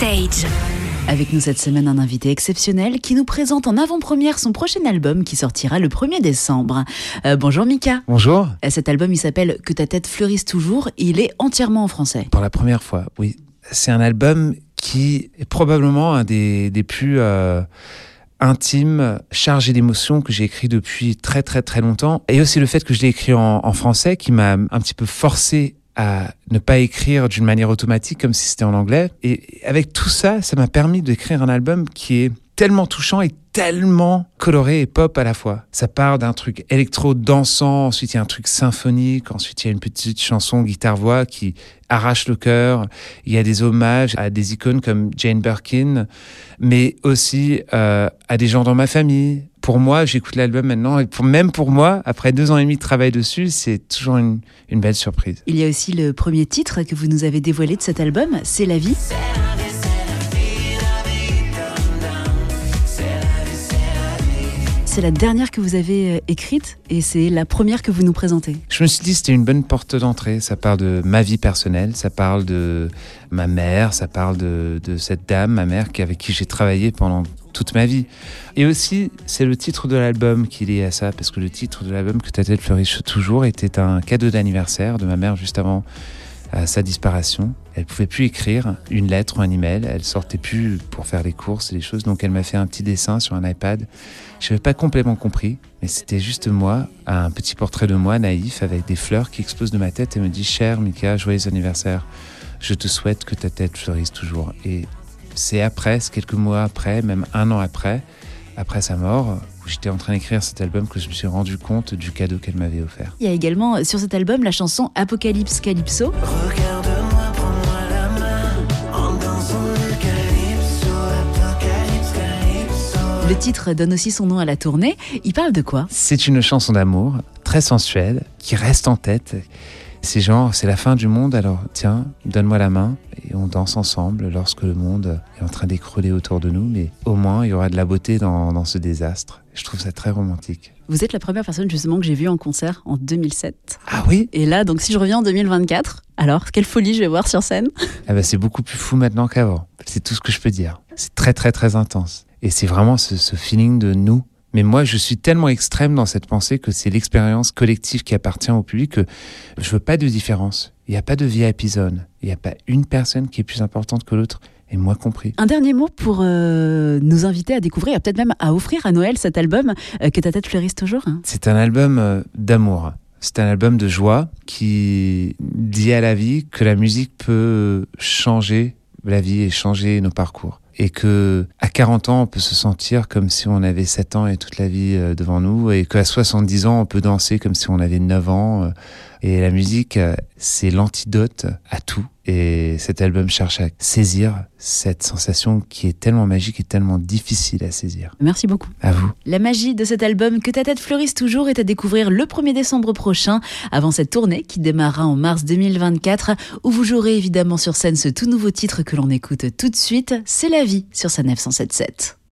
Backstage. Avec nous cette semaine un invité exceptionnel qui nous présente en avant-première son prochain album qui sortira le 1er décembre. Euh, bonjour Mika. Bonjour. Euh, Cet album il s'appelle Que ta tête fleurisse toujours et il est entièrement en français. Pour la première fois, oui. C'est un album qui est probablement un des, des plus euh, intimes, chargé d'émotions que j'ai écrit depuis très très très longtemps. Et aussi le fait que je l'ai écrit en, en français qui m'a un petit peu forcé à ne pas écrire d'une manière automatique comme si c'était en anglais. Et avec tout ça, ça m'a permis d'écrire un album qui est tellement touchant et tellement coloré et pop à la fois. Ça part d'un truc électro dansant, ensuite il y a un truc symphonique, ensuite il y a une petite chanson guitare-voix qui arrache le cœur. Il y a des hommages à des icônes comme Jane Birkin, mais aussi euh, à des gens dans ma famille. Pour moi, j'écoute l'album maintenant, et pour, même pour moi, après deux ans et demi de travail dessus, c'est toujours une, une belle surprise. Il y a aussi le premier titre que vous nous avez dévoilé de cet album, C'est la vie. C'est la dernière que vous avez euh, écrite et c'est la première que vous nous présentez. Je me suis dit c'était une bonne porte d'entrée. Ça parle de ma vie personnelle, ça parle de ma mère, ça parle de, de cette dame, ma mère, avec qui j'ai travaillé pendant toute ma vie. Et aussi, c'est le titre de l'album qui est lié à ça, parce que le titre de l'album Que ta tête fleurisse toujours était un cadeau d'anniversaire de ma mère juste avant sa disparition. Elle pouvait plus écrire une lettre ou un email. Elle sortait plus pour faire les courses et les choses. Donc elle m'a fait un petit dessin sur un iPad. Je n'avais pas complètement compris, mais c'était juste moi, un petit portrait de moi naïf avec des fleurs qui explosent de ma tête et me dit Cher Mika, joyeux anniversaire. Je te souhaite que ta tête fleurisse toujours. Et c'est après, c'est quelques mois après, même un an après, après sa mort, où j'étais en train d'écrire cet album, que je me suis rendu compte du cadeau qu'elle m'avait offert. Il y a également euh, sur cet album la chanson Apocalypse Calypso. Regarde-moi, prends-moi la main En dansant le calypso, apocalypse, calypso Le titre donne aussi son nom à la tournée. Il parle de quoi? C'est une chanson d'amour très sensuelle qui reste en tête. C'est genre, c'est la fin du monde, alors tiens, donne-moi la main et on danse ensemble lorsque le monde est en train d'écrouler autour de nous, mais au moins il y aura de la beauté dans, dans ce désastre. Je trouve ça très romantique. Vous êtes la première personne justement que j'ai vue en concert en 2007. Ah oui? Et là, donc si je reviens en 2024, alors quelle folie je vais voir sur scène ah bah, C'est beaucoup plus fou maintenant qu'avant. C'est tout ce que je peux dire. C'est très très très intense. Et c'est vraiment ce, ce feeling de nous. Mais moi, je suis tellement extrême dans cette pensée que c'est l'expérience collective qui appartient au public que je veux pas de différence. Il n'y a pas de VIP zone. Il n'y a pas une personne qui est plus importante que l'autre, et moi compris. Un dernier mot pour euh, nous inviter à découvrir, et peut-être même à offrir à Noël cet album euh, Que ta tête fleurisse toujours. hein. C'est un album euh, d'amour. C'est un album de joie qui dit à la vie que la musique peut changer la vie et changer nos parcours. Et que à 40 ans, on peut se sentir comme si on avait 7 ans et toute la vie euh, devant nous. Et qu'à 70 ans, on peut danser comme si on avait 9 ans. euh. Et la musique, euh, c'est l'antidote à tout. Et cet album cherche à saisir cette sensation qui est tellement magique et tellement difficile à saisir. Merci beaucoup. À vous. La magie de cet album Que ta tête fleurisse toujours est à découvrir le 1er décembre prochain, avant cette tournée qui démarrera en mars 2024, où vous jouerez évidemment sur scène ce tout nouveau titre que l'on écoute tout de suite, C'est la vie sur sa 977.